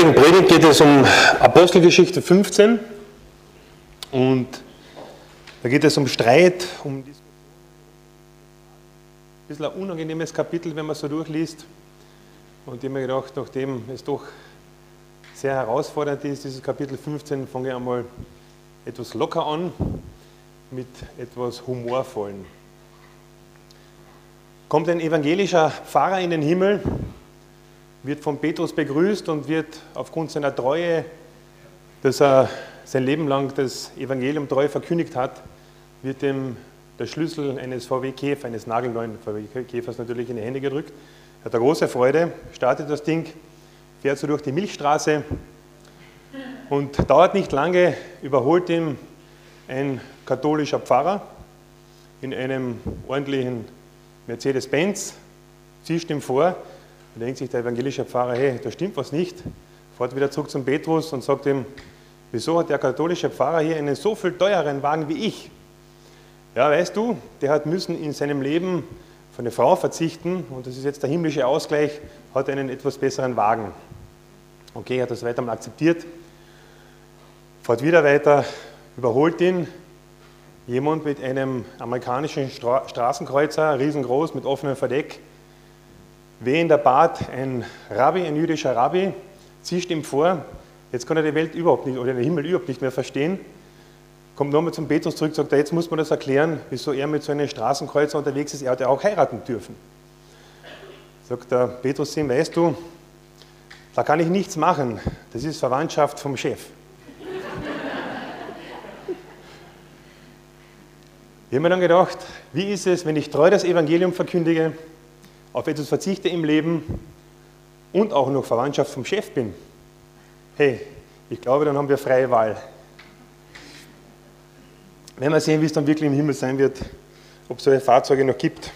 heutigen Predigt geht es um Apostelgeschichte 15 und da geht es um Streit, um Diskussion. Ein bisschen ein unangenehmes Kapitel, wenn man so durchliest. Und ich habe mir gedacht, nachdem es doch sehr herausfordernd ist, dieses Kapitel 15, fange ich einmal etwas locker an mit etwas Humorvollen. Kommt ein evangelischer Pfarrer in den Himmel, wird von Petrus begrüßt und wird aufgrund seiner Treue, dass er sein Leben lang das Evangelium treu verkündigt hat, wird ihm der Schlüssel eines VW Käfer, eines nagelneuen VW Käfers natürlich in die Hände gedrückt. Er hat eine große Freude, startet das Ding, fährt so durch die Milchstraße und dauert nicht lange, überholt ihm ein katholischer Pfarrer in einem ordentlichen Mercedes-Benz, zischt ihm vor und denkt sich der evangelische Pfarrer, hey, da stimmt was nicht. Fährt wieder zurück zum Petrus und sagt ihm, wieso hat der katholische Pfarrer hier einen so viel teuren Wagen wie ich? Ja, weißt du, der hat müssen in seinem Leben von eine Frau verzichten und das ist jetzt der himmlische Ausgleich, hat einen etwas besseren Wagen. Okay, er hat das weiter mal akzeptiert, fährt wieder weiter, überholt ihn jemand mit einem amerikanischen Stra Straßenkreuzer, riesengroß, mit offenem Verdeck, wehender Bart, ein Rabbi, ein jüdischer Rabbi, zischt ihm vor, jetzt kann er die Welt überhaupt nicht oder den Himmel überhaupt nicht mehr verstehen, kommt nochmal zum Petrus zurück, sagt er, jetzt muss man das erklären, wieso er mit so einem Straßenkreuzer unterwegs ist, er hat ja auch heiraten dürfen. Sagt der Petrus ihm, weißt du, da kann ich nichts machen, das ist Verwandtschaft vom Chef. Ich habe mir dann gedacht, wie ist es, wenn ich treu das Evangelium verkündige, auf etwas verzichte im Leben und auch noch Verwandtschaft vom Chef bin. Hey, ich glaube, dann haben wir freie Wahl. Wenn wir sehen, wie es dann wirklich im Himmel sein wird, ob es solche Fahrzeuge noch gibt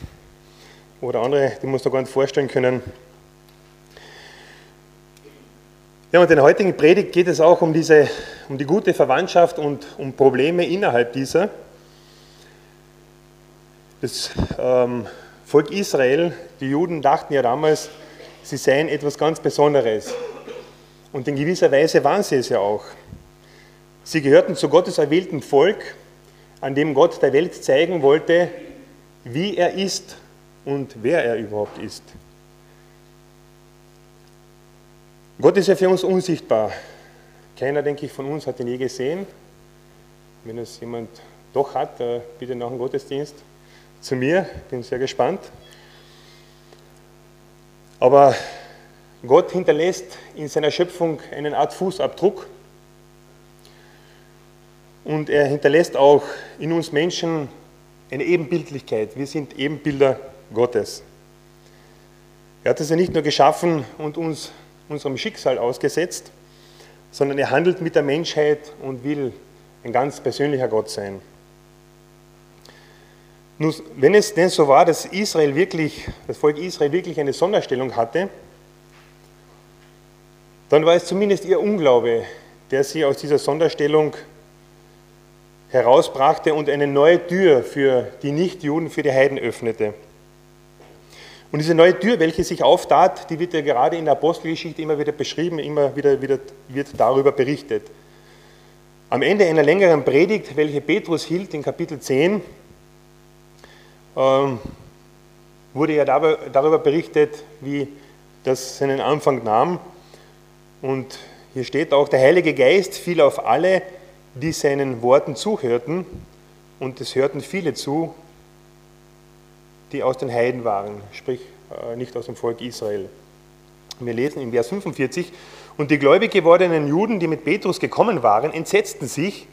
oder andere, die uns da gar nicht vorstellen können. Ja, und in der heutigen Predigt geht es auch um, diese, um die gute Verwandtschaft und um Probleme innerhalb dieser. Das ähm, Volk Israel, die Juden dachten ja damals, sie seien etwas ganz Besonderes. Und in gewisser Weise waren sie es ja auch. Sie gehörten zu Gottes erwählten Volk, an dem Gott der Welt zeigen wollte, wie er ist und wer er überhaupt ist. Gott ist ja für uns unsichtbar. Keiner, denke ich, von uns hat ihn je gesehen. Wenn es jemand doch hat, äh, bitte nach dem Gottesdienst zu mir, bin sehr gespannt. Aber Gott hinterlässt in seiner Schöpfung eine Art Fußabdruck und er hinterlässt auch in uns Menschen eine Ebenbildlichkeit. Wir sind Ebenbilder Gottes. Er hat es ja nicht nur geschaffen und uns unserem Schicksal ausgesetzt, sondern er handelt mit der Menschheit und will ein ganz persönlicher Gott sein. Nun, wenn es denn so war, dass Israel wirklich, das Volk Israel wirklich eine Sonderstellung hatte, dann war es zumindest ihr Unglaube, der sie aus dieser Sonderstellung herausbrachte und eine neue Tür für die Nichtjuden, für die Heiden öffnete. Und diese neue Tür, welche sich auftat, die wird ja gerade in der Apostelgeschichte immer wieder beschrieben, immer wieder, wieder wird darüber berichtet. Am Ende einer längeren Predigt, welche Petrus hielt in Kapitel 10, ähm, wurde ja darüber berichtet, wie das seinen Anfang nahm. Und hier steht auch, der Heilige Geist fiel auf alle, die seinen Worten zuhörten. Und es hörten viele zu, die aus den Heiden waren, sprich äh, nicht aus dem Volk Israel. Wir lesen im Vers 45, und die gläubig gewordenen Juden, die mit Petrus gekommen waren, entsetzten sich,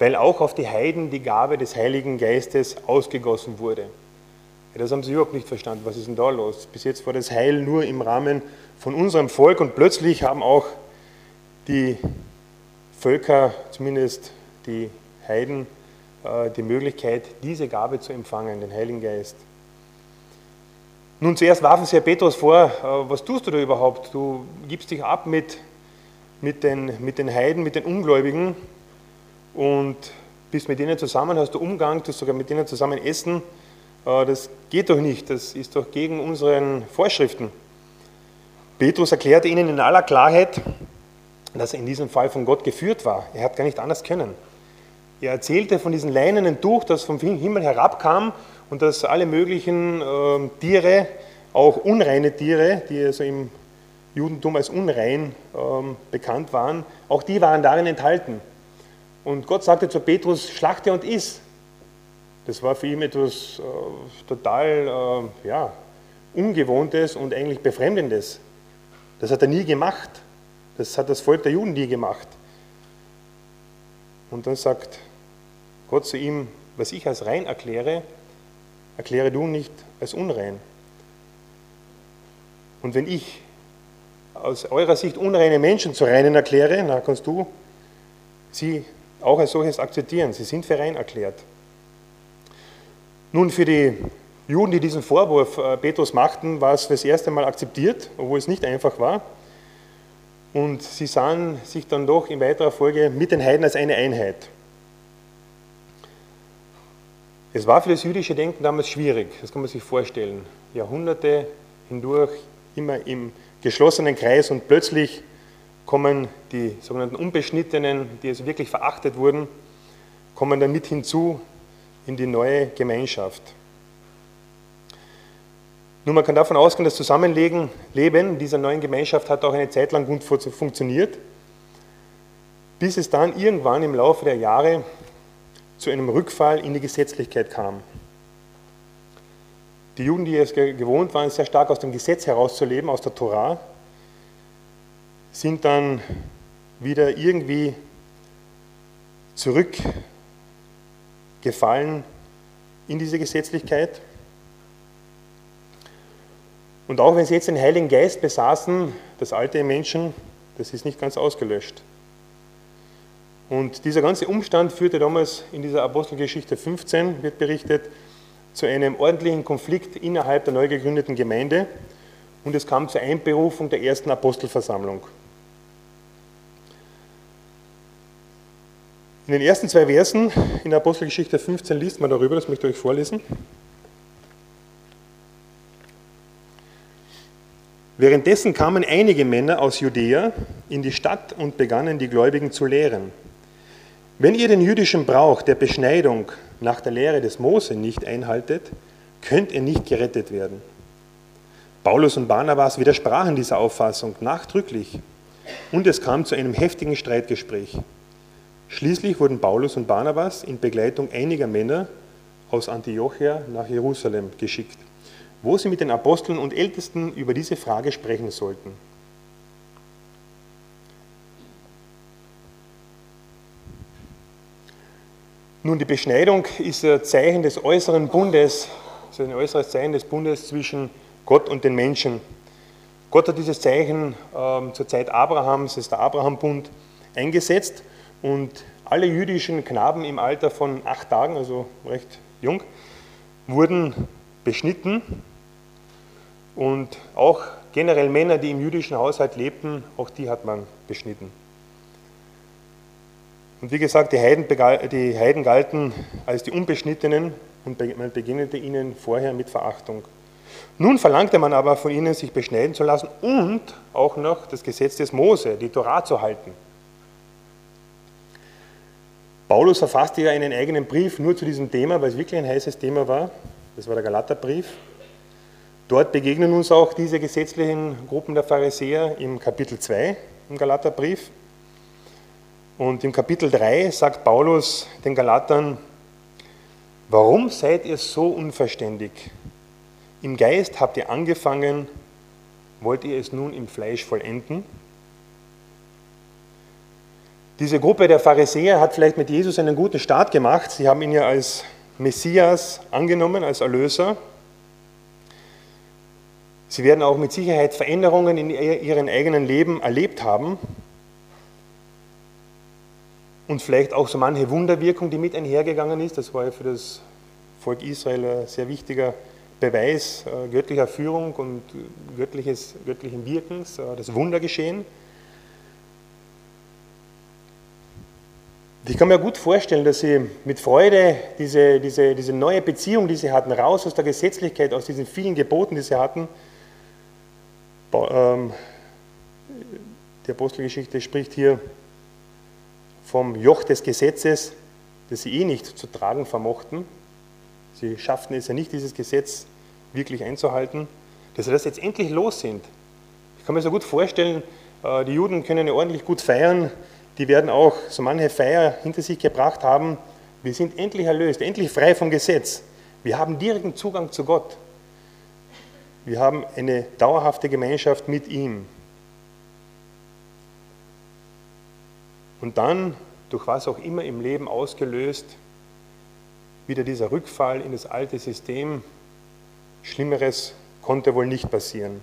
weil auch auf die Heiden die Gabe des Heiligen Geistes ausgegossen wurde. Das haben sie überhaupt nicht verstanden. Was ist denn da los? Bis jetzt war das Heil nur im Rahmen von unserem Volk und plötzlich haben auch die Völker, zumindest die Heiden, äh, die Möglichkeit, diese Gabe zu empfangen, den Heiligen Geist. Nun, zuerst warfen sie ja Petrus vor, äh, was tust du da überhaupt? Du gibst dich ab mit, mit, den, mit den Heiden, mit den Ungläubigen und bist mit denen zusammen, hast du Umgang, tust sogar mit denen zusammen essen äh, das geht doch nicht, das ist doch gegen unsere Vorschriften. Petrus erklärte ihnen in aller Klarheit, dass er in diesem Fall von Gott geführt war. Er hat gar nicht anders können. Er erzählte von diesem leinenen Tuch, das vom Himmel herabkam und dass alle möglichen äh, Tiere, auch unreine Tiere, die also im Judentum als unrein ähm, bekannt waren, auch die waren darin enthalten. Und Gott sagte zu Petrus, schlachte und iss. Das war für ihn etwas äh, total äh, ja, Ungewohntes und eigentlich Befremdendes. Das hat er nie gemacht. Das hat das Volk der Juden nie gemacht. Und dann sagt Gott zu ihm, was ich als rein erkläre, erkläre du nicht als unrein. Und wenn ich aus eurer Sicht unreine Menschen zu reinen erkläre, dann kannst du sie auch als solches akzeptieren. Sie sind für rein erklärt. Nun, für die Juden, die diesen Vorwurf äh, Petrus machten, war es das erste Mal akzeptiert, obwohl es nicht einfach war. Und sie sahen sich dann doch in weiterer Folge mit den Heiden als eine Einheit. Es war für das jüdische Denken damals schwierig, das kann man sich vorstellen. Jahrhunderte hindurch immer im geschlossenen Kreis und plötzlich kommen die sogenannten Unbeschnittenen, die also wirklich verachtet wurden, kommen dann mit hinzu in die neue Gemeinschaft. Nun, man kann davon ausgehen, das Zusammenleben dieser neuen Gemeinschaft hat auch eine Zeit lang gut funktioniert, bis es dann irgendwann im Laufe der Jahre zu einem Rückfall in die Gesetzlichkeit kam. Die Juden, die es gewohnt waren, sehr stark aus dem Gesetz herauszuleben, aus der Torah, sind dann wieder irgendwie zurückgefallen in diese Gesetzlichkeit. Und auch wenn sie jetzt den Heiligen Geist besaßen, das alte Menschen, das ist nicht ganz ausgelöscht. Und dieser ganze Umstand führte damals in dieser Apostelgeschichte 15, wird berichtet, zu einem ordentlichen Konflikt innerhalb der neu gegründeten Gemeinde und es kam zur Einberufung der ersten Apostelversammlung. In den ersten zwei Versen in der Apostelgeschichte 15 liest man darüber, das möchte ich euch vorlesen. Währenddessen kamen einige Männer aus Judäa in die Stadt und begannen die Gläubigen zu lehren. Wenn ihr den jüdischen Brauch der Beschneidung nach der Lehre des Mose nicht einhaltet, könnt ihr nicht gerettet werden. Paulus und Barnabas widersprachen dieser Auffassung nachdrücklich und es kam zu einem heftigen Streitgespräch. Schließlich wurden Paulus und Barnabas in Begleitung einiger Männer aus Antiochia nach Jerusalem geschickt, wo sie mit den Aposteln und Ältesten über diese Frage sprechen sollten. Nun, die Beschneidung ist ein Zeichen des äußeren Bundes, ist ein äußeres Zeichen des Bundes zwischen Gott und den Menschen. Gott hat dieses Zeichen ähm, zur Zeit Abrahams, das ist der Abraham-Bund, eingesetzt und alle jüdischen Knaben im Alter von acht Tagen, also recht jung, wurden beschnitten und auch generell Männer, die im jüdischen Haushalt lebten, auch die hat man beschnitten. Und wie gesagt, die Heiden, die Heiden galten als die Unbeschnittenen und man beginnete ihnen vorher mit Verachtung. Nun verlangte man aber von ihnen, sich beschneiden zu lassen und auch noch das Gesetz des Mose, die Torah zu halten. Paulus verfasste ja einen eigenen Brief nur zu diesem Thema, weil es wirklich ein heißes Thema war. Das war der Galaterbrief. Dort begegnen uns auch diese gesetzlichen Gruppen der Pharisäer im Kapitel 2 im Galaterbrief. Und im Kapitel 3 sagt Paulus den Galatern, warum seid ihr so unverständig? Im Geist habt ihr angefangen, wollt ihr es nun im Fleisch vollenden? Diese Gruppe der Pharisäer hat vielleicht mit Jesus einen guten Start gemacht. Sie haben ihn ja als Messias angenommen, als Erlöser. Sie werden auch mit Sicherheit Veränderungen in ihrem eigenen Leben erlebt haben und vielleicht auch so manche Wunderwirkung, die mit einhergegangen ist. Das war ja für das Volk Israel ein sehr wichtiger Beweis äh, göttlicher Führung und göttliches, göttlichen Wirkens, äh, das Wundergeschehen. Ich kann mir gut vorstellen, dass sie mit Freude diese, diese, diese neue Beziehung, die sie hatten, raus aus der Gesetzlichkeit, aus diesen vielen Geboten, die sie hatten, ähm, die Apostelgeschichte spricht hier vom Joch des Gesetzes, das sie eh nicht zu tragen vermochten. Sie schafften es ja nicht, dieses Gesetz wirklich einzuhalten, dass sie das jetzt endlich los sind. Ich kann mir so gut vorstellen, äh, die Juden können ja ordentlich gut feiern, die werden auch so manche Feier hinter sich gebracht haben. Wir sind endlich erlöst, endlich frei vom Gesetz. Wir haben direkten Zugang zu Gott. Wir haben eine dauerhafte Gemeinschaft mit ihm. Und dann, durch was auch immer im Leben ausgelöst, wieder dieser Rückfall in das alte System. Schlimmeres konnte wohl nicht passieren.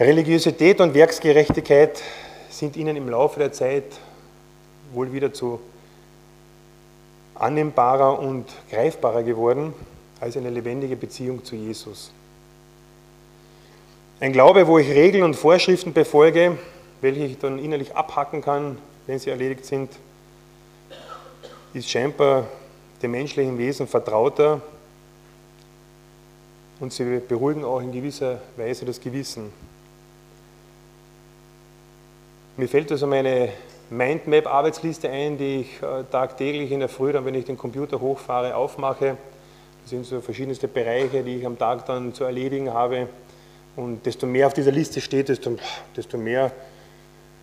Religiosität und Werksgerechtigkeit sind ihnen im Laufe der Zeit wohl wieder zu annehmbarer und greifbarer geworden als eine lebendige Beziehung zu Jesus. Ein Glaube, wo ich Regeln und Vorschriften befolge, welche ich dann innerlich abhacken kann, wenn sie erledigt sind, ist scheinbar dem menschlichen Wesen vertrauter und sie beruhigen auch in gewisser Weise das Gewissen. Mir fällt also meine Mindmap-Arbeitsliste ein, die ich äh, tagtäglich in der Früh, dann, wenn ich den Computer hochfahre, aufmache. Das sind so verschiedenste Bereiche, die ich am Tag dann zu erledigen habe. Und desto mehr auf dieser Liste steht, desto, desto mehr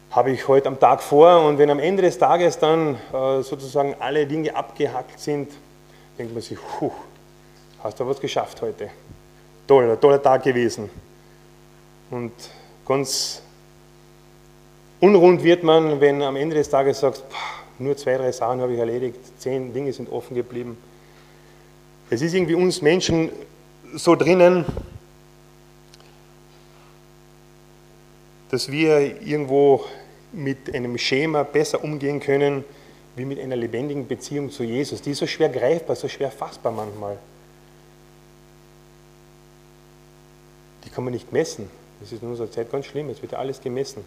habe ich heute am Tag vor. Und wenn am Ende des Tages dann äh, sozusagen alle Dinge abgehackt sind, denkt man sich, puh, hast du was geschafft heute. Toll, toller Tag gewesen. Und ganz Unrund wird man, wenn am Ende des Tages sagst, nur zwei, drei Sachen habe ich erledigt, zehn Dinge sind offen geblieben. Es ist irgendwie uns Menschen so drinnen, dass wir irgendwo mit einem Schema besser umgehen können, wie mit einer lebendigen Beziehung zu Jesus. Die ist so schwer greifbar, so schwer fassbar manchmal. Die kann man nicht messen. Das ist in unserer Zeit ganz schlimm. Es wird ja alles gemessen.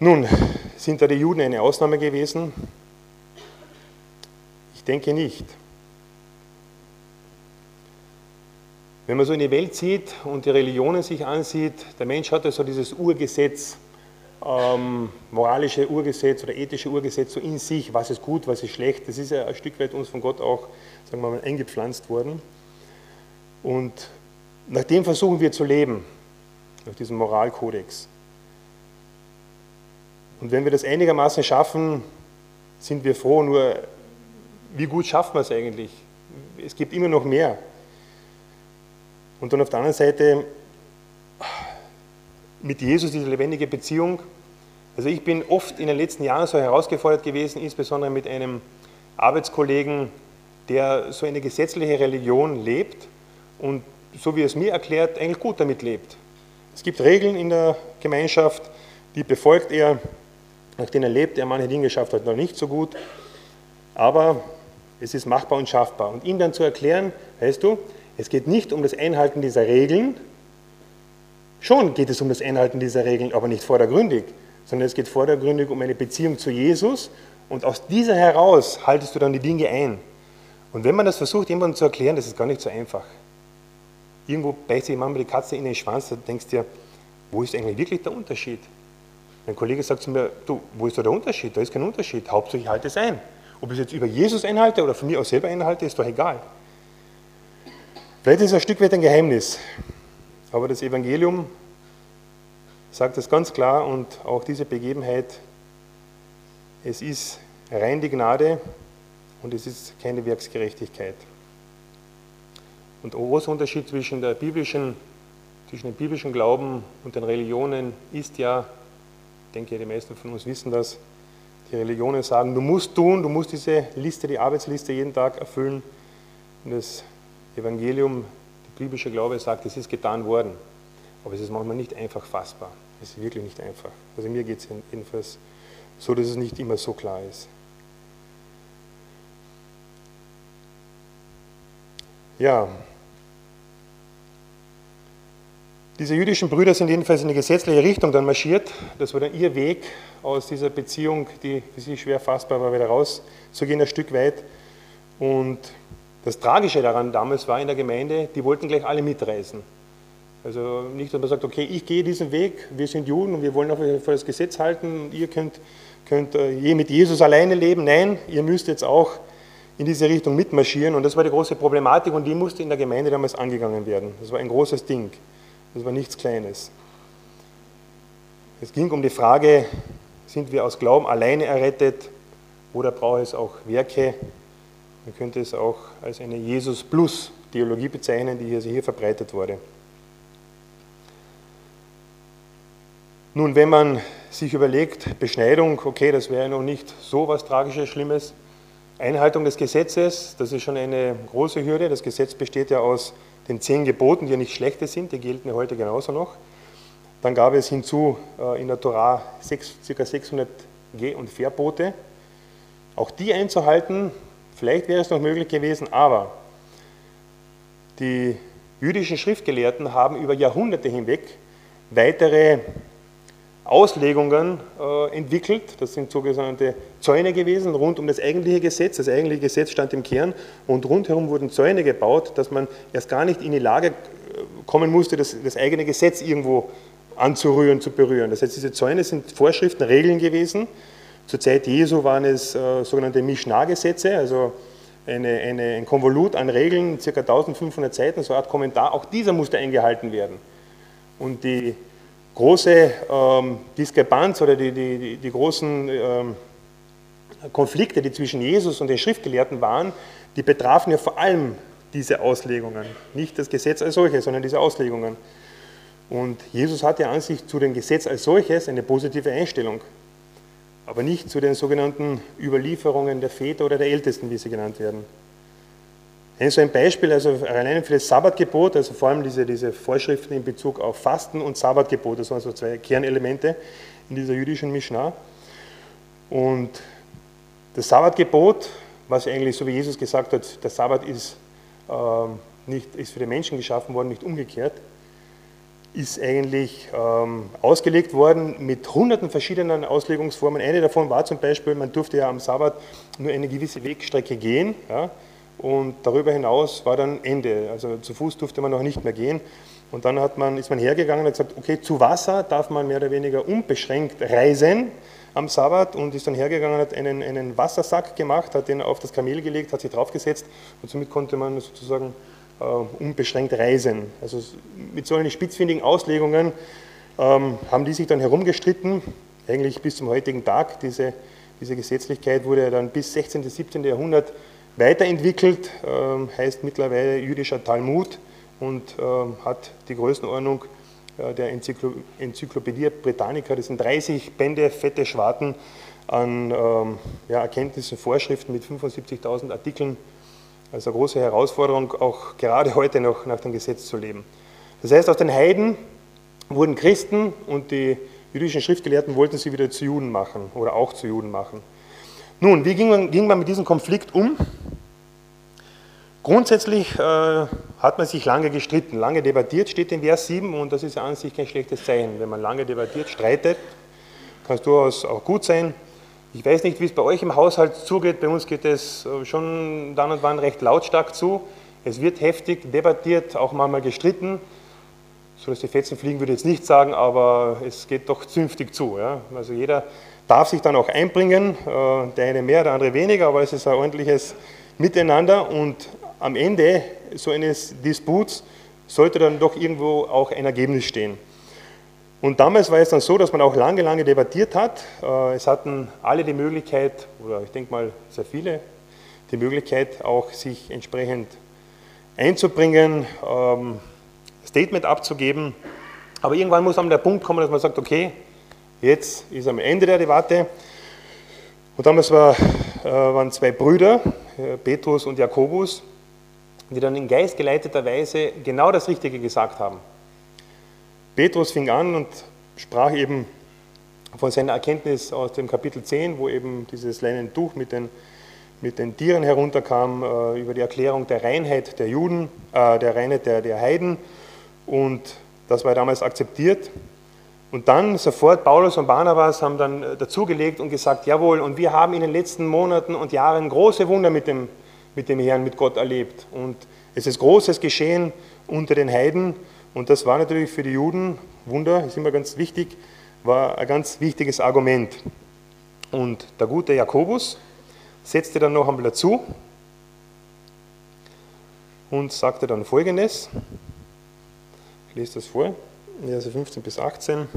Nun, sind da die Juden eine Ausnahme gewesen? Ich denke nicht. Wenn man so in die Welt sieht und die Religionen sich ansieht, der Mensch hat ja so dieses Urgesetz, ähm, moralische Urgesetz oder ethische Urgesetz so in sich, was ist gut, was ist schlecht. Das ist ja ein Stück weit uns von Gott auch, sagen wir mal, eingepflanzt worden. Und nach dem versuchen wir zu leben, nach diesem Moralkodex. Und wenn wir das einigermaßen schaffen, sind wir froh. Nur, wie gut schaffen wir es eigentlich? Es gibt immer noch mehr. Und dann auf der anderen Seite mit Jesus diese lebendige Beziehung. Also ich bin oft in den letzten Jahren so herausgefordert gewesen, insbesondere mit einem Arbeitskollegen, der so eine gesetzliche Religion lebt und so wie es mir erklärt, eigentlich gut damit lebt. Es gibt Regeln in der Gemeinschaft, die befolgt er, nach denen er lebt. Er manche Dinge schafft er noch nicht so gut, aber es ist machbar und schaffbar. Und ihm dann zu erklären, weißt du, es geht nicht um das Einhalten dieser Regeln, schon geht es um das Einhalten dieser Regeln, aber nicht vordergründig, sondern es geht vordergründig um eine Beziehung zu Jesus und aus dieser heraus haltest du dann die Dinge ein. Und wenn man das versucht, jemandem zu erklären, das ist gar nicht so einfach. Irgendwo beißt sich manchmal die Katze in den Schwanz, da denkst du dir, wo ist eigentlich wirklich der Unterschied? Mein Kollege sagt zu mir, du, wo ist da der Unterschied? Da ist kein Unterschied. Hauptsache ich halte es ein. Ob ich es jetzt über Jesus einhalte oder von mir aus selber einhalte, ist doch egal. Vielleicht ist es ein Stück weit ein Geheimnis, aber das Evangelium sagt es ganz klar und auch diese Begebenheit, es ist rein die Gnade und es ist keine Werksgerechtigkeit. Und der große Unterschied zwischen, der biblischen, zwischen dem biblischen Glauben und den Religionen ist ja, denke, die meisten von uns wissen das. Die Religionen sagen, du musst tun, du musst diese Liste, die Arbeitsliste jeden Tag erfüllen. Und das Evangelium, der biblische Glaube sagt, es ist getan worden. Aber es ist manchmal nicht einfach fassbar. Es ist wirklich nicht einfach. Also mir geht es jedenfalls so, dass es nicht immer so klar ist. Ja, Diese jüdischen Brüder sind jedenfalls in eine gesetzliche Richtung dann marschiert. Das war dann ihr Weg aus dieser Beziehung, die für sie schwer fassbar war, wieder rauszugehen, ein Stück weit. Und das Tragische daran damals war in der Gemeinde, die wollten gleich alle mitreisen. Also nicht, dass man sagt, okay, ich gehe diesen Weg, wir sind Juden und wir wollen auf jeden Fall das Gesetz halten und ihr könnt, könnt äh, mit Jesus alleine leben. Nein, ihr müsst jetzt auch in diese Richtung mitmarschieren und das war die große Problematik und die musste in der Gemeinde damals angegangen werden. Das war ein großes Ding, das war nichts Kleines. Es ging um die Frage, sind wir aus Glauben alleine errettet oder braucht es auch Werke? Man könnte es auch als eine Jesus-Plus-Theologie bezeichnen, die hier, verbreitet wurde. Nun, wenn man sich überlegt, Beschneidung, okay, das wäre noch nicht so was Tragisches, Schlimmes. Einhaltung des Gesetzes, das ist schon eine große Hürde. Das Gesetz besteht ja aus den zehn Geboten, die ja nicht schlechte sind, die gelten ja heute genauso noch. Dann gab es hinzu äh, in der Torah ca. 600 Geh- und Verbote. Auch die einzuhalten, vielleicht wäre es noch möglich gewesen, aber die jüdischen Schriftgelehrten haben über Jahrhunderte hinweg weitere Auslegungen äh, entwickelt. Das sind sogenannte Zäune gewesen rund um das eigentliche Gesetz. Das eigentliche Gesetz stand im Kern und rundherum wurden Zäune gebaut, dass man erst gar nicht in die Lage äh, kommen musste, das, das eigene Gesetz irgendwo anzurühren, zu berühren. Das heißt, diese Zäune sind Vorschriften, Regeln gewesen. Zur Zeit Jesu waren es äh, sogenannte Mishnah-Gesetze, also eine, eine, ein Konvolut an Regeln, ca. 1500 Seiten, so eine Art Kommentar. Auch dieser musste eingehalten werden. Und die große ähm, Diskrepanz oder die, die, die großen ähm, Konflikte, die zwischen Jesus und den Schriftgelehrten waren, die betrafen ja vor allem diese Auslegungen. Nicht das Gesetz als solches, sondern diese Auslegungen. Und Jesus hatte an sich zu dem Gesetz als solches eine positive Einstellung, aber nicht zu den sogenannten Überlieferungen der Väter oder der Ältesten, wie sie genannt werden. Ein so ein Beispiel, also allein für das Sabbatgebot, also vor allem diese, diese Vorschriften in Bezug auf Fasten und Sabbatgebot, das waren so zwei Kernelemente in dieser jüdischen Mishnah. Und das Sabbatgebot, was eigentlich, so wie Jesus gesagt hat, der Sabbat ist, äh, nicht, ist für den Menschen geschaffen worden, nicht umgekehrt, ist eigentlich ähm, ausgelegt worden mit hunderten verschiedenen Auslegungsformen. Eine davon war zum Beispiel, man durfte ja am Sabbat nur eine gewisse Wegstrecke gehen. Ja, und darüber hinaus war dann Ende. Also zu Fuß durfte man noch nicht mehr gehen. Und dann hat man, ist man hergegangen und hat gesagt, okay, zu Wasser darf man mehr oder weniger unbeschränkt reisen am Sabbat und ist dann hergegangen, hat einen, einen Wassersack gemacht, hat den auf das Kamel gelegt, hat sich draufgesetzt und somit konnte man sozusagen äh, unbeschränkt reisen. Also mit solchen spitzfindigen Auslegungen ähm, haben die sich dann herumgestritten, eigentlich bis zum heutigen Tag. Diese, diese Gesetzlichkeit wurde dann bis 16. bis 17. Jahrhundert weiterentwickelt, äh, heißt mittlerweile jüdischer Talmud und äh, hat die Größenordnung äh, der Enzyklo Enzyklopädie Britannica, das sind 30 Bände, fette Schwarten an ähm, Erkenntnissen, Vorschriften mit 75.000 Artikeln. Also eine große Herausforderung, auch gerade heute noch nach dem Gesetz zu leben. Das heißt, aus den Heiden wurden Christen und die jüdischen Schriftgelehrten wollten sie wieder zu Juden machen oder auch zu Juden machen. Nun, wie ging man, ging man mit diesem Konflikt um? Grundsätzlich äh, hat man sich lange gestritten, lange debattiert, steht in Vers 7 und das ist ja an sich kein schlechtes Zeichen. Wenn man lange debattiert, streitet, kann es durchaus auch gut sein. Ich weiß nicht, wie es bei euch im Haushalt zugeht, bei uns geht es äh, schon dann und wann recht lautstark zu. Es wird heftig debattiert, auch manchmal gestritten. So dass die Fetzen fliegen, würde ich jetzt nicht sagen, aber es geht doch zünftig zu. Ja? Also jeder darf sich dann auch einbringen, äh, der eine mehr, der andere weniger, aber es ist ein ordentliches Miteinander und am Ende so eines Disputs sollte dann doch irgendwo auch ein Ergebnis stehen. Und damals war es dann so, dass man auch lange, lange debattiert hat. Äh, es hatten alle die Möglichkeit, oder ich denke mal sehr viele, die Möglichkeit auch sich entsprechend einzubringen, ähm, Statement abzugeben. Aber irgendwann muss dann der Punkt kommen, dass man sagt, okay, Jetzt ist am Ende der Debatte. Und damals war, äh, waren zwei Brüder, äh, Petrus und Jakobus, die dann in geistgeleiteter Weise genau das Richtige gesagt haben. Petrus fing an und sprach eben von seiner Erkenntnis aus dem Kapitel 10, wo eben dieses leinene Tuch mit den, mit den Tieren herunterkam, äh, über die Erklärung der Reinheit der Juden, äh, der Reinheit der, der Heiden. Und das war damals akzeptiert. Und dann sofort Paulus und Barnabas haben dann äh, dazugelegt und gesagt, jawohl, und wir haben in den letzten Monaten und Jahren große Wunder mit dem, mit dem Herrn, mit Gott erlebt. Und es ist Großes geschehen unter den Heiden Und das war natürlich für die Juden, Wunder ist immer ganz wichtig, war ein ganz wichtiges Argument. Und der gute Jakobus setzte dann noch einmal dazu und sagte dann folgendes. Ich lese das vor, Verse 15 bis 18.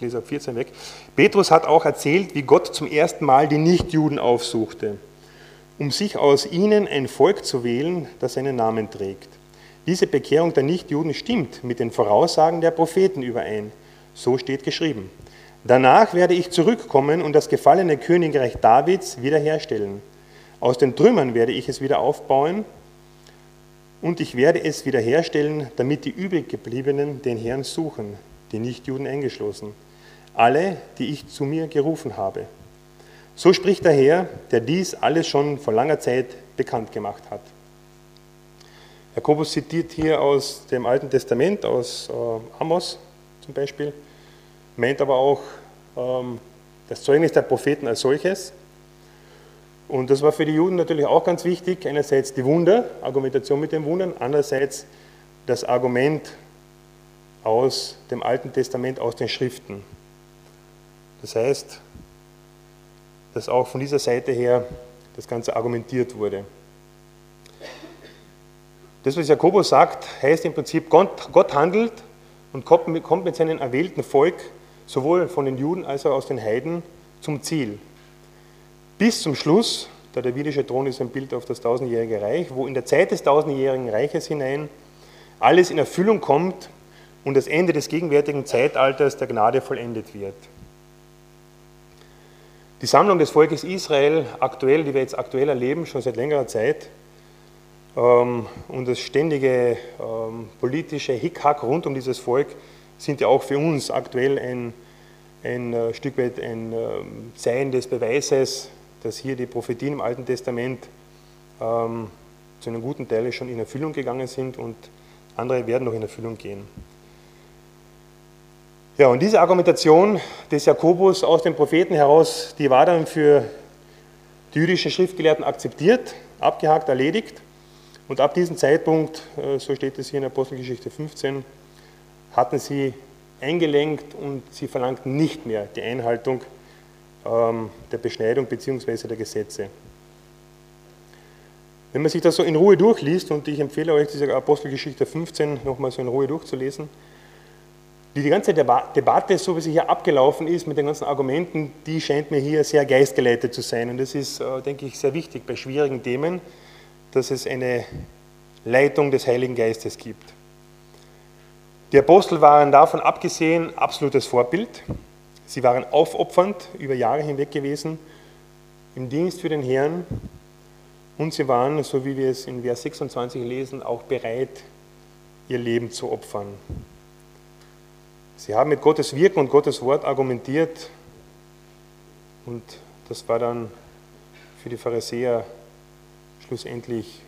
Ich lese ab 14 weg. Petrus hat auch erzählt, wie Gott zum ersten Mal die Nichtjuden aufsuchte, um sich aus ihnen ein Volk zu wählen, das seinen Namen trägt. Diese Bekehrung der Nichtjuden stimmt mit den Voraussagen der Propheten überein. So steht geschrieben. Danach werde ich zurückkommen und das gefallene Königreich Davids wiederherstellen. Aus den Trümmern werde ich es wieder aufbauen und ich werde es wiederherstellen, damit die übriggebliebenen den Herrn suchen, die Nichtjuden eingeschlossen, alle, die ich zu mir gerufen habe. So spricht der Herr, der dies alles schon vor langer Zeit bekannt gemacht hat. Jakobus zitiert hier aus dem Alten Testament, aus äh, Amos zum Beispiel, meint aber auch ähm, das Zeugnis der Propheten als solches. Und das war für die Juden natürlich auch ganz wichtig. Einerseits die Wunder, Argumentation mit den Wundern, andererseits das Argument aus dem Alten Testament, aus den Schriften. Das heißt, dass auch von dieser Seite her das Ganze argumentiert wurde. Das, was Jakobus sagt, heißt im Prinzip, Gott, Gott handelt und kommt mit seinem erwählten Volk, sowohl von den Juden als auch aus den Heiden, zum Ziel bis zum Schluss, der davidische Thron ist ein Bild auf das tausendjährige Reich, wo in der Zeit des tausendjährigen Reiches hinein alles in Erfüllung kommt und das Ende des gegenwärtigen Zeitalters der Gnade vollendet wird. Die Sammlung des Volkes Israel, aktuell, die wir jetzt aktuell erleben, schon seit längerer Zeit, ähm, und das ständige ähm, politische Hickhack rund um dieses Volk sind ja auch für uns aktuell ein, ein äh, Stück weit ein ähm, Zeichen des Beweises dass hier die Prophetien im Alten Testament ähm, zu einem guten Teil schon in Erfüllung gegangen sind und andere werden noch in Erfüllung gehen. Ja, und diese Argumentation des Jakobus aus den Propheten heraus, die war dann für die jüdischen Schriftgelehrten akzeptiert, abgehakt, erledigt. Und ab diesem Zeitpunkt, äh, so steht es hier in Apostelgeschichte 15, hatten sie eingelenkt und sie verlangten nicht mehr die Einhaltung ähm, der Beschneidung bzw. der Gesetze. Wenn man sich das so in Ruhe durchliest, und ich empfehle euch, diese Apostelgeschichte 15 nochmal so in Ruhe durchzulesen, die, ganze Debatte, so wie sie hier abgelaufen ist, mit den ganzen Argumenten, die scheint mir hier sehr geistgeleitet zu sein. Und das ist, äh, denke ich, sehr wichtig bei schwierigen Themen, dass es eine Leitung des Heiligen Geistes gibt. Die Apostel waren davon abgesehen absolutes Vorbild. Sie waren aufopfernd über Jahre hinweg gewesen im Dienst für den Herrn und sie waren, so wie wir es in Vers 26 lesen, auch bereit, ihr Leben zu opfern. Sie haben mit Gottes Wirken und Gottes Wort argumentiert und das war dann für die Pharisäer schlussendlich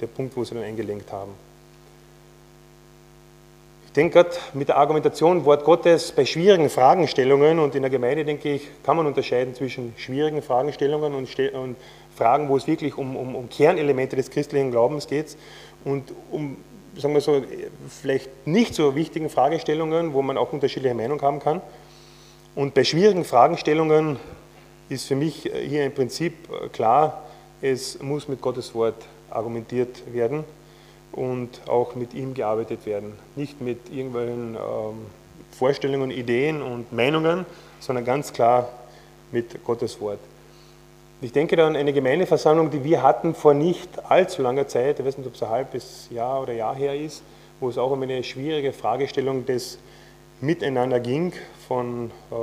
der Punkt, wo sie dann eingelenkt haben. Ich denke gerade mit der Argumentation Wort Gottes bei schwierigen Fragestellungen und in der Gemeinde, denke ich, kann man unterscheiden zwischen schwierigen Fragestellungen und, Fragen, wo es wirklich um, um, um, Kernelemente des christlichen Glaubens geht und um, sagen wir so, vielleicht nicht so wichtigen Fragestellungen, wo man auch unterschiedliche Meinung haben kann. Und bei schwierigen Fragestellungen ist für mich hier im Prinzip klar, es muss mit Gottes Wort argumentiert werden und auch mit ihm gearbeitet werden. Nicht mit irgendwelchen ähm, Vorstellungen, Ideen und Meinungen, sondern ganz klar mit Gottes Wort. Ich denke da an eine Gemeindeversammlung, die wir hatten vor nicht allzu langer Zeit, ich weiß nicht, ob es ein halbes Jahr oder Jahr her ist, wo es auch um eine schwierige Fragestellung des Miteinander ging, von, äh,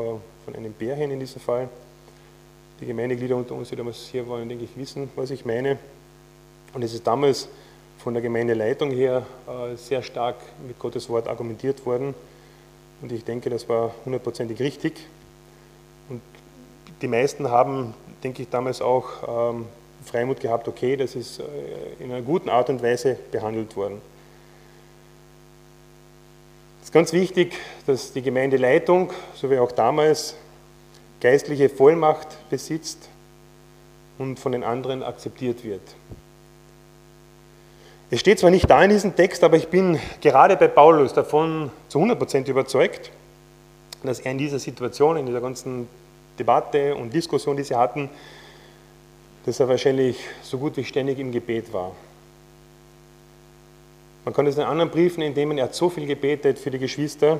von einem Bärchen in diesem Fall. Die Gemeindeglieder unter uns, die damals hier waren, denke ich, wissen, was ich meine. Und es ist damals von der Gemeindeleitung her äh, sehr stark mit Gottes Wort argumentiert worden. Und ich denke, das war hundertprozentig richtig. Die meisten haben, denke ich, damals auch ähm, Freimut gehabt, okay, das ist äh, in einer guten Art und Weise behandelt worden. Es ist ganz wichtig, dass die Gemeindeleitung, so wie auch damals, geistliche Vollmacht besitzt und von den anderen akzeptiert wird. Es steht zwar nicht da in diesem Text, aber ich bin gerade bei Paulus davon zu 100% überzeugt, dass er in dieser Situation, in dieser ganzen Debatte und Diskussion, die sie hatten, dass er wahrscheinlich so gut wie ständig im Gebet war. Man kann es in anderen Briefen entnehmen, er hat so viel gebetet für die Geschwister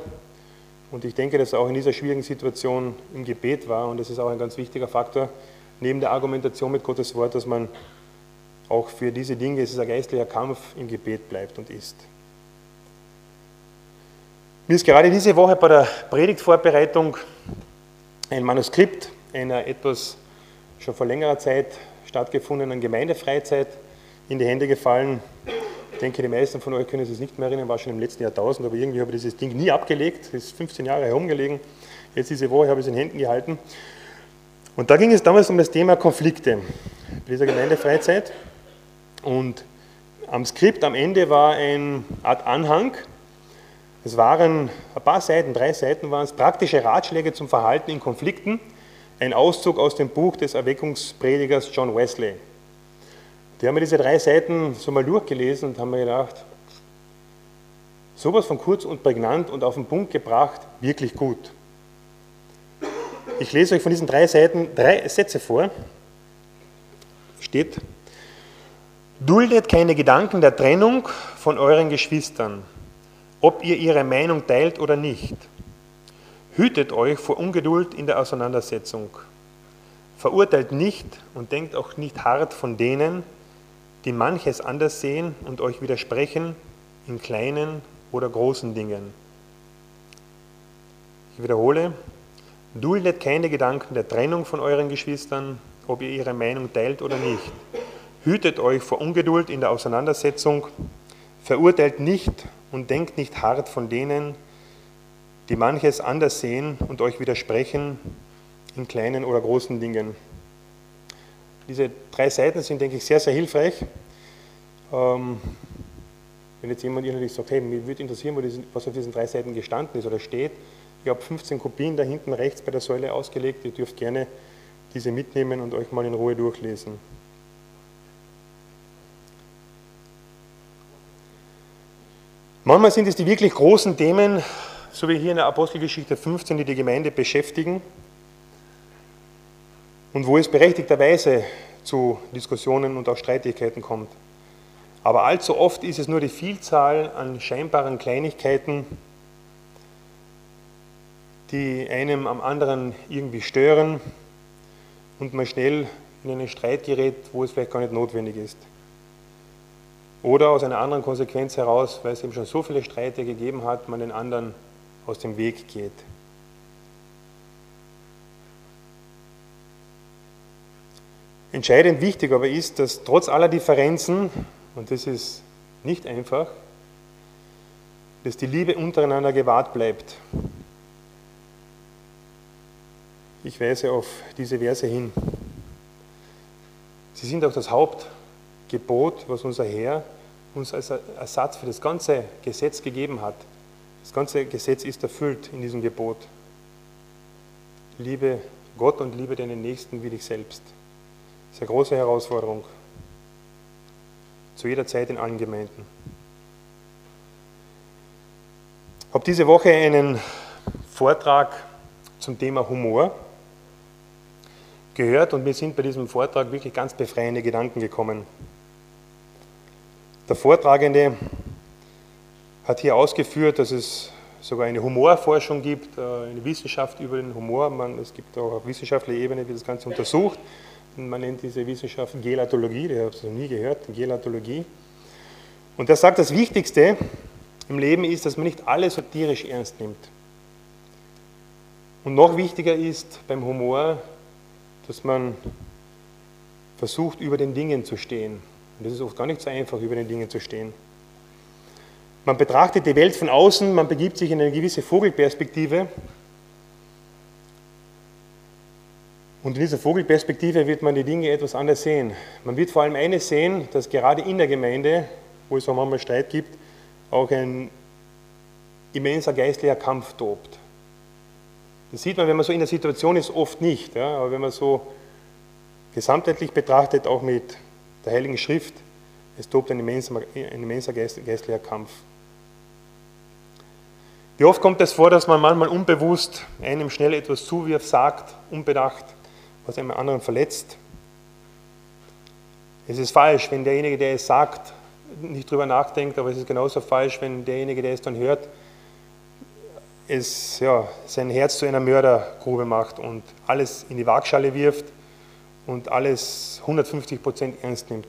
und ich denke, dass er auch in dieser schwierigen Situation im Gebet war und das ist auch ein ganz wichtiger Faktor, neben der Argumentation mit Gottes Wort, dass man auch für diese Dinge, es ist ein geistlicher Kampf, im Gebet bleibt und ist. Mir ist gerade diese Woche bei der Predigtvorbereitung ein Manuskript einer etwas schon vor längerer Zeit stattgefundenen Gemeindefreizeit in die Hände gefallen. Ich denke, die meisten von euch können sich nicht mehr erinnern, war schon im letzten Jahrtausend, aber irgendwie habe ich dieses Ding nie abgelegt. Es ist 15 Jahre herumgelegen. Jetzt diese Woche habe ich es in Händen gehalten. Und da ging es damals um das Thema Konflikte bei dieser Gemeindefreizeit. Und am Skript am Ende war eine Art Anhang, es waren ein paar Seiten, drei Seiten waren es, praktische Ratschläge zum Verhalten in Konflikten, ein Auszug aus dem Buch des Erweckungspredigers John Wesley. Die haben mir diese drei Seiten so mal durchgelesen und haben mir gedacht, sowas von kurz und prägnant und auf den Punkt gebracht, wirklich gut. Ich lese euch von diesen drei Seiten drei Sätze vor. Steht, duldet keine Gedanken der Trennung von euren Geschwistern ob ihr ihre Meinung teilt oder nicht. Hütet euch vor Ungeduld in der Auseinandersetzung. Verurteilt nicht und denkt auch nicht hart von denen, die manches anders sehen und euch widersprechen in kleinen oder großen Dingen. Ich wiederhole, duldet keine Gedanken der Trennung von euren Geschwistern, ob ihr ihre Meinung teilt oder nicht. Hütet euch vor Ungeduld in der Auseinandersetzung. Verurteilt nicht und denkt nicht hart von denen, die manches anders sehen und euch widersprechen in kleinen oder großen Dingen. Diese drei Seiten sind, denke ich, sehr, sehr hilfreich. Ähm, wenn jetzt jemand innerlich sagt, hey, mir würde interessieren, was auf diesen drei Seiten gestanden ist oder steht. Ich habe 15 Kopien da hinten rechts bei der Säule ausgelegt. Ihr dürft gerne diese mitnehmen und euch mal in Ruhe durchlesen. Manchmal sind es die wirklich großen Themen, so wie hier in der Apostelgeschichte 15, die die Gemeinde beschäftigen und wo es berechtigterweise zu Diskussionen und auch Streitigkeiten kommt. Aber allzu oft ist es nur die Vielzahl an scheinbaren Kleinigkeiten, die einem am anderen irgendwie stören und man schnell in einen Streit gerät, wo es vielleicht gar nicht notwendig ist. Oder aus einer anderen Konsequenz heraus, weil es eben schon so viele Streite gegeben hat, man den anderen aus dem Weg geht. Entscheidend wichtig aber ist, dass trotz aller Differenzen, und das ist nicht einfach, dass die Liebe untereinander gewahrt bleibt. Ich weise auf diese Verse hin. Sie sind auch das Haupt Gebot, was unser Herr uns als Ersatz für das ganze Gesetz gegeben hat. Das ganze Gesetz ist erfüllt in diesem Gebot. Liebe Gott und liebe deinen Nächsten wie dich selbst. Das ist eine große Herausforderung. Zu jeder Zeit in allen Gemeinden. Ich habe diese Woche einen Vortrag zum Thema Humor gehört und mir sind bei diesem Vortrag wirklich ganz befreiende Gedanken gekommen. Der Vortragende hat hier ausgeführt, dass es sogar eine Humorforschung gibt, äh, eine Wissenschaft über den Humor. Man, es gibt auch auf wissenschaftlicher Ebene, die das Ganze untersucht. Man nennt diese Wissenschaft Gelatologie, die habe ich noch nie gehört, Gelatologie. Und er sagt, das Wichtigste im Leben ist, dass man nicht alles so tierisch ernst nimmt. Und noch wichtiger ist beim Humor, dass man versucht, über den Dingen zu stehen. Und das ist oft gar nicht so einfach, über den Dingen zu stehen. Man betrachtet die Welt von außen, man begibt sich in eine gewisse Vogelperspektive. Und in dieser Vogelperspektive wird man die Dinge etwas anders sehen. Man wird vor allem eines sehen, dass gerade in der Gemeinde, wo es auch manchmal Streit gibt, auch ein immenser geistlicher Kampf tobt. Das sieht man, wenn man so in der Situation ist, oft nicht. Ja? Aber wenn man so gesamtheitlich betrachtet, auch mit der Heiligen Schrift Es tobt ein immenser, ein immenser geistlicher Kampf. Wie oft kommt es vor, dass man manchmal unbewusst einem schnell etwas zuwirft, sagt, unbedacht, was einem anderen verletzt? Es ist falsch, wenn derjenige, der es sagt, nicht drüber nachdenkt, aber es ist genauso falsch, wenn derjenige, der es dann hört, es, ja, sein Herz zu einer Mördergrube macht und alles in die Waagschale wirft und alles 150 Prozent ernst nimmt.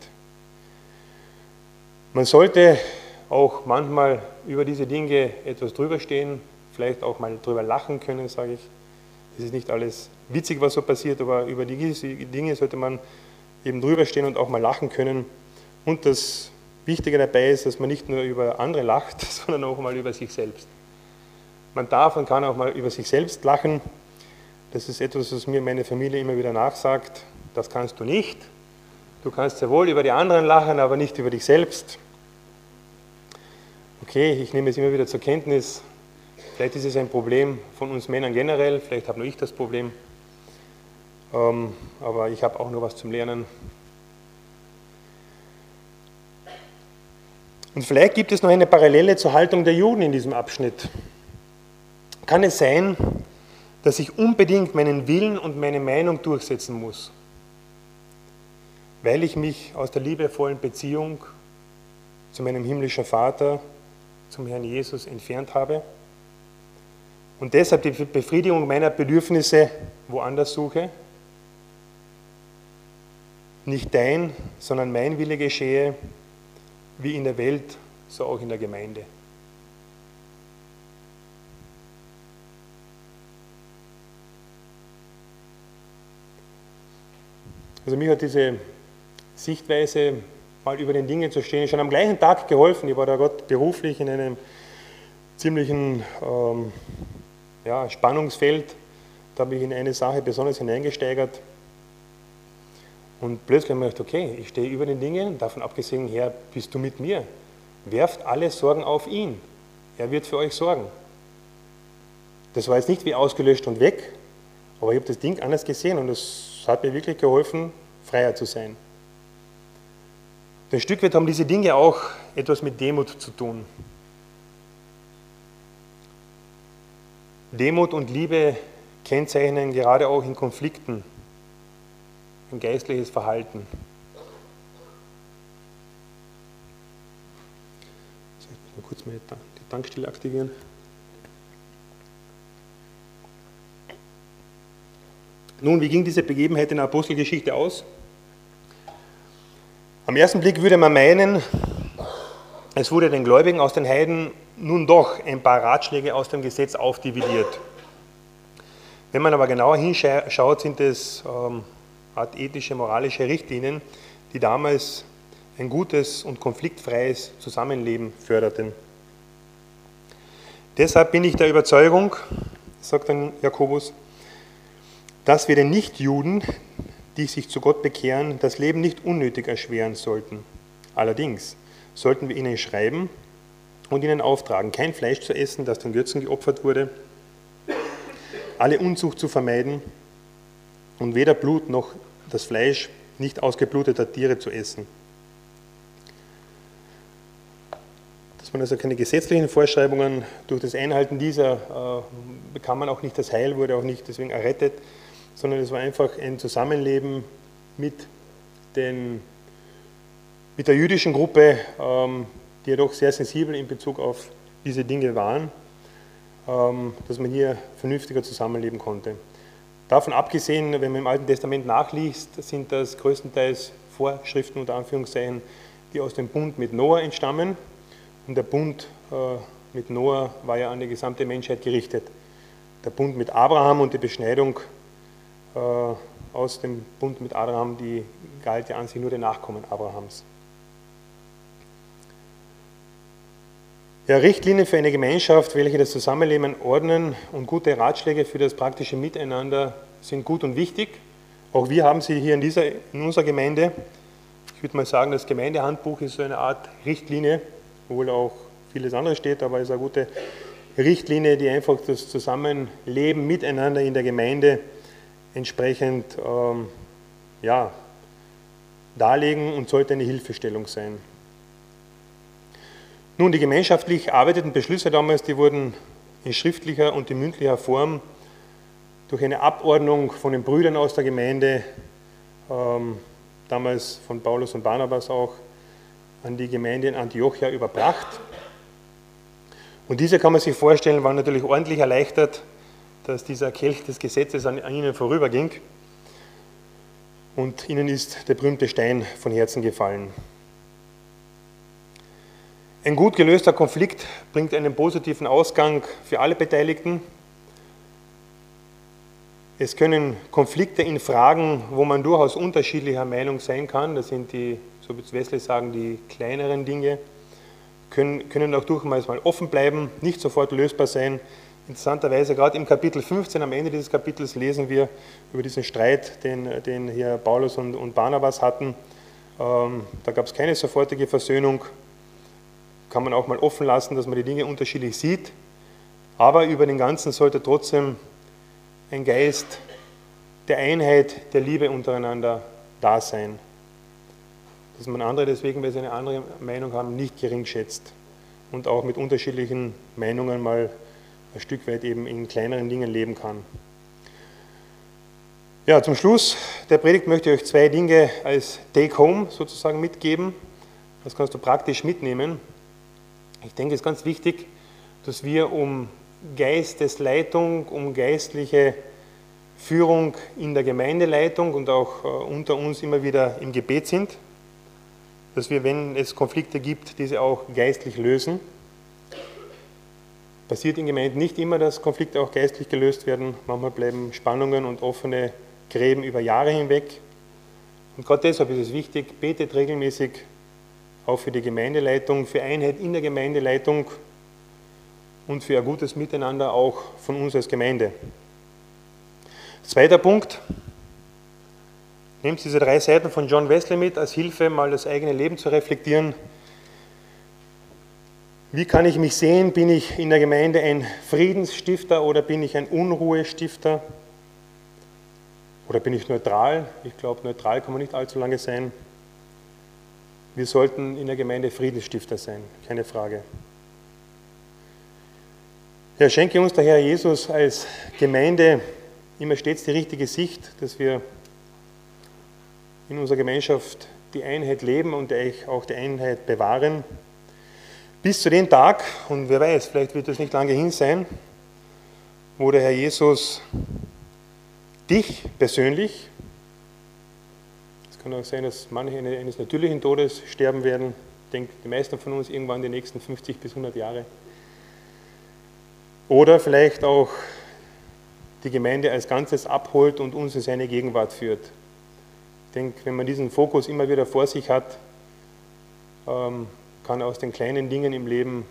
Man sollte auch manchmal über diese Dinge etwas drüber stehen, vielleicht auch mal drüber lachen können, sage ich. Es ist nicht alles witzig, was so passiert, aber über diese Dinge sollte man eben drüber stehen und auch mal lachen können. Und das Wichtige dabei ist, dass man nicht nur über andere lacht, sondern auch mal über sich selbst. Man darf und kann auch mal über sich selbst lachen. Das ist etwas, was mir meine Familie immer wieder nachsagt. Das kannst du nicht. Du kannst sehr wohl über die anderen lachen, aber nicht über dich selbst okay, ich nehme es immer wieder zur Kenntnis, vielleicht ist es ein Problem von uns Männern generell, vielleicht habe nur ich das Problem, ähm, aber ich habe auch nur was zum Lernen. Und vielleicht gibt es noch eine Parallele zur Haltung der Juden in diesem Abschnitt. Kann es sein, dass ich unbedingt meinen Willen und meine Meinung durchsetzen muss, weil ich mich aus der liebevollen Beziehung zu meinem himmlischen Vater zum Herrn Jesus entfernt habe und deshalb die Befriedigung meiner Bedürfnisse woanders suche. Nicht dein, sondern mein Wille geschehe, wie in der Welt, so auch in der Gemeinde. Also mir hat diese Sichtweise mal über den Dingen zu stehen, schon am gleichen Tag geholfen. Ich war da Gott beruflich in einem ziemlichen ähm, ja, Spannungsfeld. Da habe ich in eine Sache besonders hineingesteigert. Und plötzlich habe ich gedacht, okay, ich stehe über den Dingen, davon abgesehen, Herr, bist du mit mir. Werft alle Sorgen auf ihn. Er wird für euch sorgen. Das war jetzt nicht wie ausgelöscht und weg, aber ich habe das Ding anders gesehen und es hat mir wirklich geholfen, freier zu sein. Ein Stück weit haben diese Dinge auch etwas mit Demut zu tun. Demut und Liebe kennzeichnen gerade auch in Konflikten ein geistliches Verhalten. Ich muss mal kurz mal die Tankstelle aktivieren. Nun, wie ging diese Begebenheit in der Apostelgeschichte aus? Am ersten Blick würde man meinen, es wurde den Gläubigen aus den Heiden nun doch ein paar Ratschläge aus dem Gesetz aufdividiert. Wenn man aber genauer hinschaut, sind es ähm, Art ethische, moralische Richtlinien, die damals ein gutes und konfliktfreies Zusammenleben förderten. Deshalb bin ich der Überzeugung, sagt dann Jakobus, dass wir den Nichtjuden die sich zu Gott bekehren, das Leben nicht unnötig erschweren sollten. Allerdings sollten wir ihnen schreiben und ihnen auftragen, kein Fleisch zu essen, das den Götzen geopfert wurde, alle Unzucht zu vermeiden und weder Blut noch das Fleisch nicht ausgebluteter Tiere zu essen. Dass man also keine gesetzlichen Vorschreibungen durch das Einhalten dieser äh, bekam man auch nicht das Heil, wurde auch nicht deswegen errettet, sondern es war einfach ein Zusammenleben mit, den, mit der jüdischen Gruppe, ähm, die jedoch sehr sensibel in Bezug auf diese Dinge waren, ähm, dass man hier vernünftiger zusammenleben konnte. Davon abgesehen, wenn man im Alten Testament nachliest, sind das größtenteils Vorschriften unter Anführungszeichen, die aus dem Bund mit Noah entstammen. Und der Bund äh, mit Noah war ja an die gesamte Menschheit gerichtet. Der Bund mit Abraham und die Beschneidung aus dem Bund mit Abraham, die galt ja an sich nur den Nachkommen Abrahams. Ja, Richtlinien für eine Gemeinschaft, welche das Zusammenleben ordnen und gute Ratschläge für das praktische Miteinander sind gut und wichtig. Auch wir haben sie hier in, dieser, in unserer Gemeinde. Ich würde mal sagen, das Gemeindehandbuch ist so eine Art Richtlinie, obwohl auch vieles andere steht, aber es ist eine gute Richtlinie, die einfach das Zusammenleben miteinander in der Gemeinde entsprechend ähm, ja, darlegen und sollte eine Hilfestellung sein. Nun, die gemeinschaftlich erarbeiteten Beschlüsse damals, die wurden in schriftlicher und in mündlicher Form durch eine Abordnung von den Brüdern aus der Gemeinde, ähm, damals von Paulus und Barnabas auch, an die Gemeinde in Antiochia überbracht. Und diese kann man sich vorstellen, waren natürlich ordentlich erleichtert, dass dieser Kelch des Gesetzes an, ihnen vorüberging. Und ihnen ist der berühmte Stein von Herzen gefallen. Ein gut gelöster Konflikt bringt einen positiven Ausgang für alle Beteiligten. Es können Konflikte in Fragen, wo man durchaus unterschiedlicher Meinung sein kann, das sind die, so wird Wesley sagen, die kleineren Dinge, können, können auch durchaus mal offen bleiben, nicht sofort lösbar sein. Interessanterweise, gerade im Kapitel 15, am Ende dieses Kapitels, lesen wir über diesen Streit, den, den hier Paulus und, und Barnabas hatten. Ähm, da gab es keine sofortige Versöhnung kann man auch mal offen lassen, dass man die Dinge unterschiedlich sieht. Aber über den Ganzen sollte trotzdem ein Geist der Einheit, der Liebe untereinander da sein. Dass man andere deswegen, weil sie eine andere Meinung haben, nicht gering schätzt und auch mit unterschiedlichen Meinungen mal ein Stück weit eben in kleineren Dingen leben kann. Ja, zum Schluss der Predigt möchte ich euch zwei Dinge als Take-Home sozusagen mitgeben. Das kannst du praktisch mitnehmen. Ich denke, es ist ganz wichtig, dass wir um Geistesleitung, um geistliche Führung in der Gemeindeleitung und auch äh, unter uns immer wieder im Gebet sind, dass wir, wenn es Konflikte gibt, diese auch geistlich lösen. Passiert in Gemeinden nicht immer, dass Konflikte auch geistlich gelöst werden. Manchmal bleiben Spannungen und offene Gräben über Jahre hinweg. Und gerade deshalb ist es wichtig, betet regelmäßig auch für die Gemeindeleitung, für Einheit in der Gemeindeleitung und für ein gutes Miteinander auch von uns als Gemeinde. Zweiter Punkt. Nehmt diese drei Seiten von John Wesley mit als Hilfe, mal das eigene Leben zu reflektieren. Wie kann ich mich sehen? Bin ich in der Gemeinde ein Friedensstifter oder bin ich ein Unruhestifter? Oder bin ich neutral? Ich glaube, neutral kann man nicht allzu lange sein. Wir sollten in der Gemeinde Friedensstifter sein, keine Frage. Herr, schenke uns der Herr Jesus als Gemeinde immer stets die richtige Sicht, dass wir in unserer Gemeinschaft die Einheit leben und auch die Einheit bewahren. Bis zu dem Tag, und wer weiß, vielleicht wird es nicht lange hin sein, wo der Herr Jesus dich persönlich kann auch sein, dass manche eines natürlichen Todes sterben werden. Ich denke, die meisten von uns irgendwann die nächsten 50 bis 100 Jahre. Oder vielleicht auch die Gemeinde als Ganzes abholt und uns in seine Gegenwart führt. Ich denke, wenn man diesen Fokus immer wieder vor sich hat, ähm, kann aus den kleinen Dingen im Leben,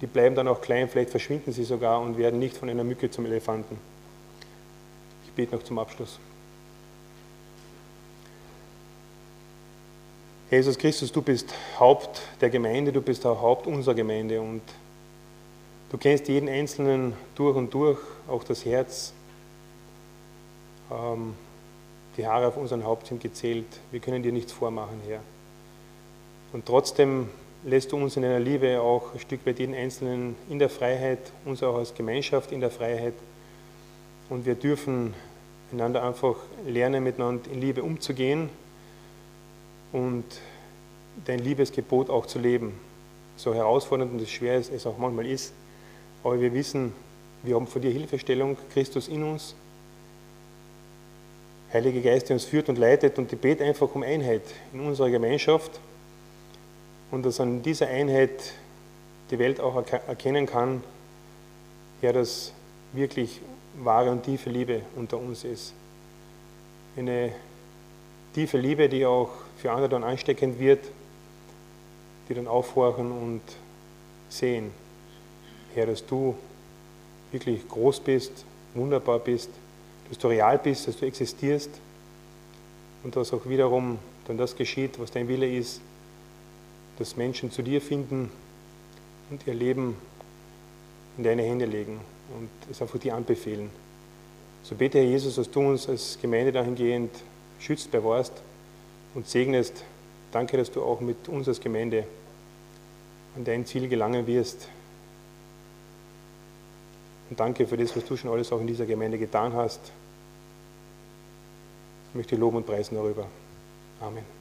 die bleiben dann auch klein, vielleicht verschwinden sie sogar und werden nicht von einer Mücke zum Elefanten. Ich bete noch zum Abschluss. Jesus Christus, du bist Haupt der Gemeinde, du bist auch Haupt unserer Gemeinde und du kennst jeden Einzelnen durch und durch, auch das Herz. Ähm, die Haare auf unserem Haupt sind gezählt. Wir können dir nichts vormachen, Herr. Und trotzdem lässt du uns in deiner Liebe auch ein Stück weit jeden Einzelnen in der Freiheit, uns auch als Gemeinschaft in der Freiheit. Und wir dürfen einander einfach lernen, miteinander in Liebe umzugehen und dein Liebesgebot auch zu leben. So herausfordernd und schwer es auch manchmal ist, aber wir wissen, wir haben von dir Hilfestellung, Christus in uns, Heilige Geist, der uns führt und leitet und die bet einfach um Einheit in unserer Gemeinschaft und dass an dieser Einheit die Welt auch erkennen kann, ja, dass wirklich wahre und tiefe Liebe unter uns ist. Eine tiefe Liebe, die auch für andere dann ansteckend wird, die dann aufhorchen und sehen, Herr, dass du wirklich groß bist, wunderbar bist, dass du real bist, dass du existierst und dass auch wiederum dann das geschieht, was dein Wille ist, dass Menschen zu dir finden und ihr Leben in deine Hände legen und es einfach dir anbefehlen. So bete, Herr Jesus, dass du uns als Gemeinde dahingehend schützt, bewahrst und segnest. Danke, dass du auch mit uns als Gemeinde an dein Ziel gelangen wirst. Und danke für das, was du schon alles auch in dieser Gemeinde getan hast. Ich möchte loben und preisen darüber. Amen.